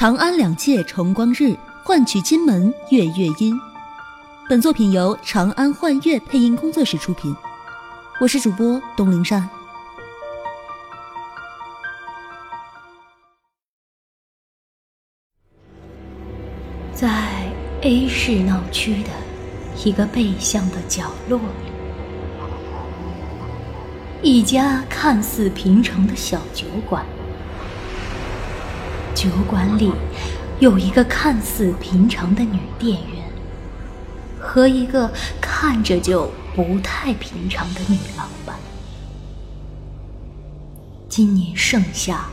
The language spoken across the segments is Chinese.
长安两界重光日，换取金门月月阴。本作品由长安幻乐配音工作室出品，我是主播东灵善。在 A 市闹区的一个背向的角落里，一家看似平常的小酒馆。酒馆里有一个看似平常的女店员，和一个看着就不太平常的女老板。今年盛夏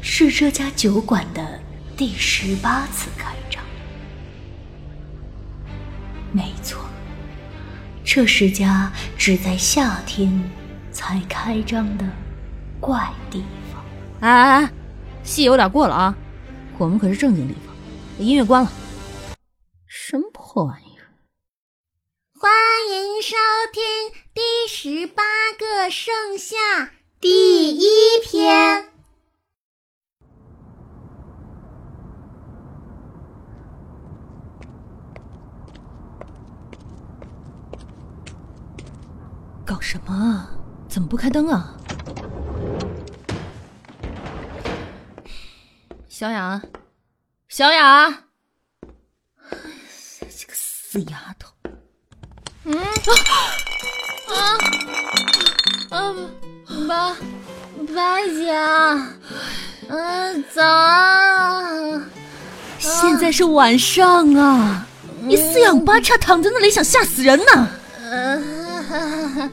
是这家酒馆的第十八次开张。没错，这是家只在夏天才开张的怪地方。哎哎哎，戏有点过了啊！我们可是正经地方，把音乐关了。什么破玩意儿？欢迎收听第十八个盛夏第一篇。搞什么啊？怎么不开灯啊？小雅，小雅，这个死丫头！嗯啊啊八八姐，嗯，早啊！现在是晚上啊，你四仰八叉躺在那里，想吓死人呢？嗯，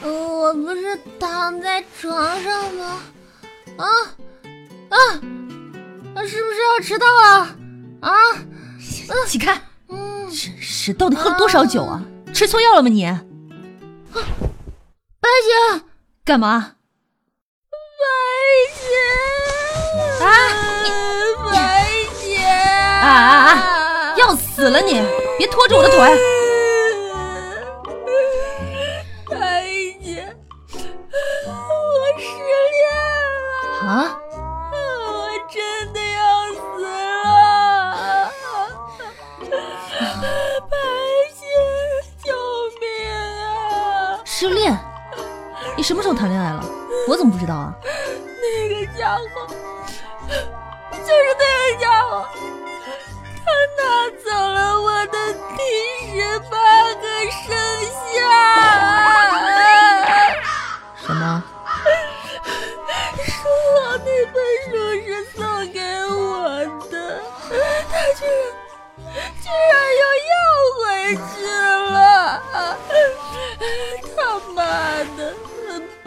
我不是躺在床上吗？啊啊！是不是要迟到了？啊！起开！真是，到底喝了多少酒啊？吃错药了吗你？啊！白姐，干嘛？白姐啊！你白姐啊啊啊！要死了你！别拖着我的腿！你什么时候谈恋爱了？我怎么不知道啊？那个家伙，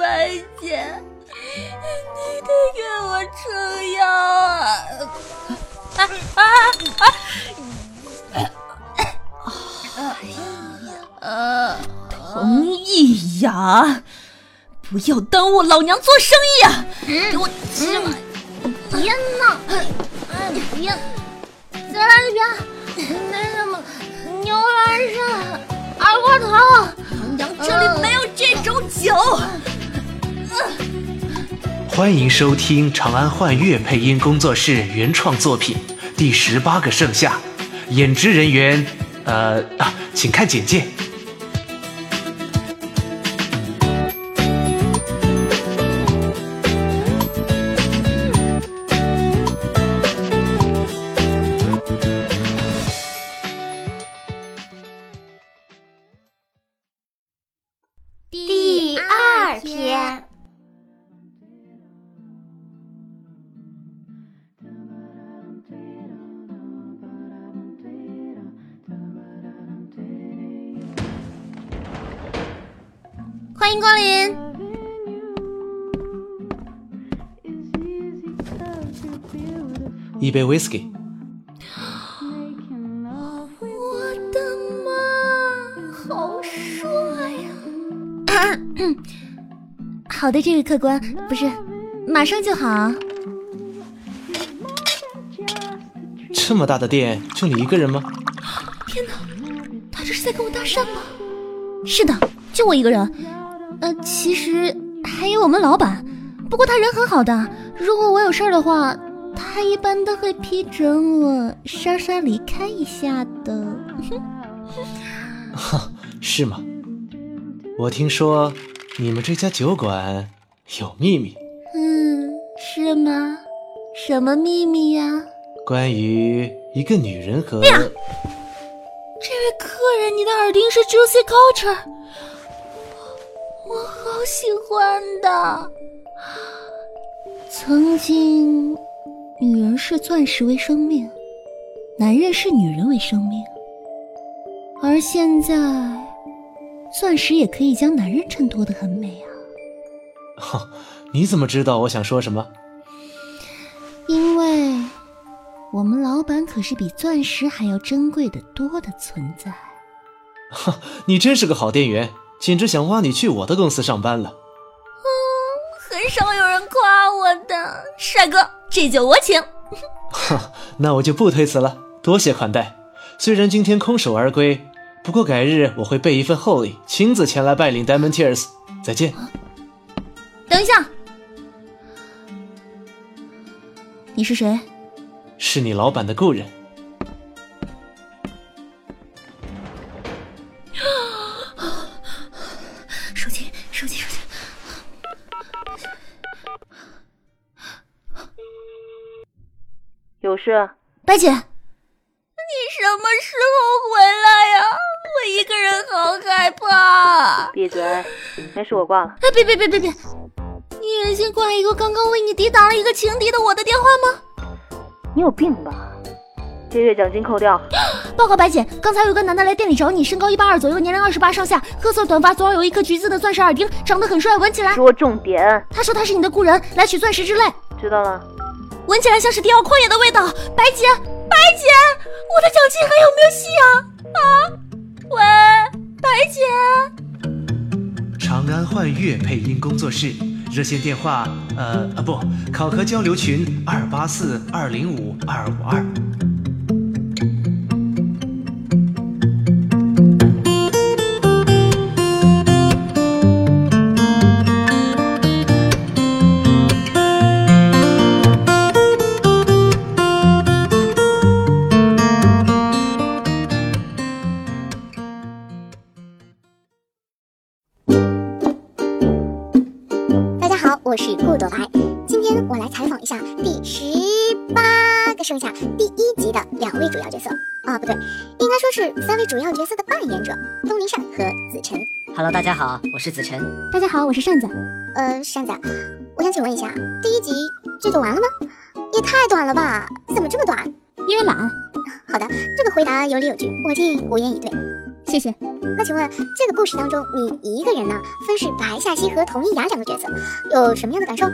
白姐，你得给我撑腰啊！啊啊啊！哎呀，不要耽误老娘做生意啊！给我起来！别闹！哎，别！再来一瓶，那什么牛栏山二锅头。老娘这里没有这种酒。欢迎收听长安幻乐配音工作室原创作品《第十八个盛夏》，演职人员，呃啊，请看简介。第二篇。迎光临。一杯 whisky。我的妈，好帅呀！好的，这位客官，不是，马上就好。这么大的店，就你一个人吗？天哪，他这是在跟我搭讪吗？是的，就我一个人。呃，其实还有我们老板，不过他人很好的。如果我有事儿的话，他一般都会批准我稍稍离开一下的。哈，是吗？我听说你们这家酒馆有秘密。嗯，是吗？什么秘密呀？关于一个女人和……这位客人，你的耳钉是 Juicy Culture，喜欢的。曾经，女人视钻石为生命，男人视女人为生命，而现在，钻石也可以将男人衬托的很美啊。哈，你怎么知道我想说什么？因为我们老板可是比钻石还要珍贵的多的存在。哈，你真是个好店员，简直想挖你去我的公司上班了。嗯，很少有人夸我的，帅哥，这酒我请。哈，那我就不推辞了，多谢款待。虽然今天空手而归，不过改日我会备一份厚礼，亲自前来拜领 Diamond Tears。再见。等一下，你是谁？是你老板的故人。事？白姐，你什么时候回来呀？我一个人好害怕。闭嘴，没事，我挂了。哎，别别别别别！你忍心挂一个刚刚为你抵挡了一个情敌的我的电话吗？你有病吧？这月奖金扣掉。报告白姐，刚才有个男的来店里找你，身高一八二左右，年龄二十八上下，褐色短发，左耳有一颗橘子的钻石耳钉，长得很帅，闻起来……说重点。他说他是你的故人，来取钻石之泪。知道了。闻起来像是迪奥旷野的味道。白姐，白姐，我的脚气还有没有戏啊？啊？喂，白姐。长安幻乐配音工作室热线电话：呃啊不，考核交流群二八四二零五二五二。我是顾朵白，今天我来采访一下第十八个盛夏第一集的两位主要角色啊，不对，应该说是三位主要角色的扮演者东林善和子晨。Hello，大家好，我是子晨。大家好，我是扇子。呃，扇子，我想请问一下，第一集这就完了吗？也太短了吧？怎么这么短？因为懒。好的，这个回答有理有据，我竟无言以对。谢谢。那请问这个故事当中，你一个人呢分饰白夏曦和佟丽娅两个角色，有什么样的感受？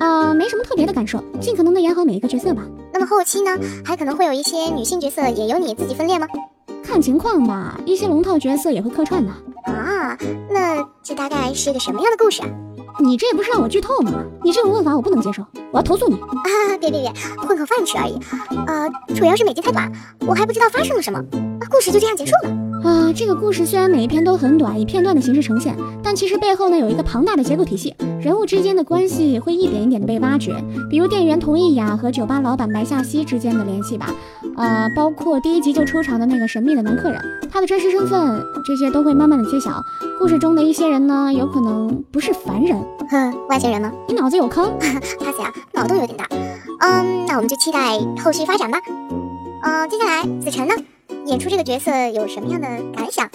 呃，没什么特别的感受，尽可能的演好每一个角色吧。那么后期呢，还可能会有一些女性角色也由你自己分裂吗？看情况吧，一些龙套角色也会客串的。啊，那这大概是个什么样的故事啊？你这不是让我剧透吗？你这种问法我不能接受，我要投诉你。啊，别别别，混口饭吃而已。呃，主要是每集太短，我还不知道发生了什么，故事就这样结束了。啊，这个故事虽然每一篇都很短，以片段的形式呈现，但其实背后呢有一个庞大的结构体系，人物之间的关系会一点一点的被挖掘，比如店员佟丽娅和酒吧老板白夏曦之间的联系吧，呃，包括第一集就出场的那个神秘的男客人，他的真实身份，这些都会慢慢的揭晓。故事中的一些人呢，有可能不是凡人，哼，外星人呢？你脑子有坑？哈斯呀，脑洞有点大。嗯，那我们就期待后续发展吧。嗯，接下来子晨呢，演出这个角色有什么样的感想？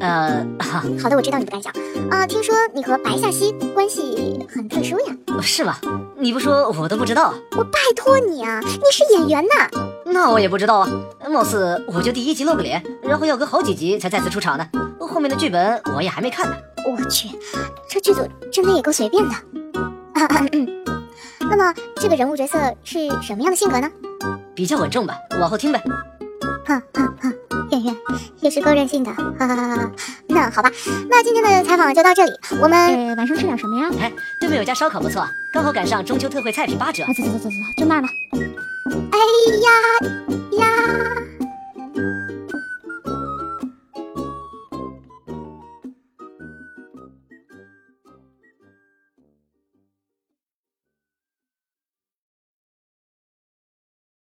呃，哈，好的，我知道你不敢想。啊，听说你和白夏曦关系很特殊呀？是吗？你不说我都不知道。我拜托你啊，你是演员呐。那我也不知道啊，貌似我就第一集露个脸，然后要隔好几集才再次出场呢。后面的剧本我也还没看呢。我去，这剧组真的也够随便的。啊啊嗯。那么这个人物角色是什么样的性格呢？比较稳重吧，往后听呗。哼哼哼，圆圆也是够任性的，哈哈哈哈。那好吧，那今天的采访就到这里，我们呃，晚上吃点什么呀？哎，对面有家烧烤不错，刚好赶上中秋特惠菜品八折。啊，走走走走走，就那儿了。哎呀呀！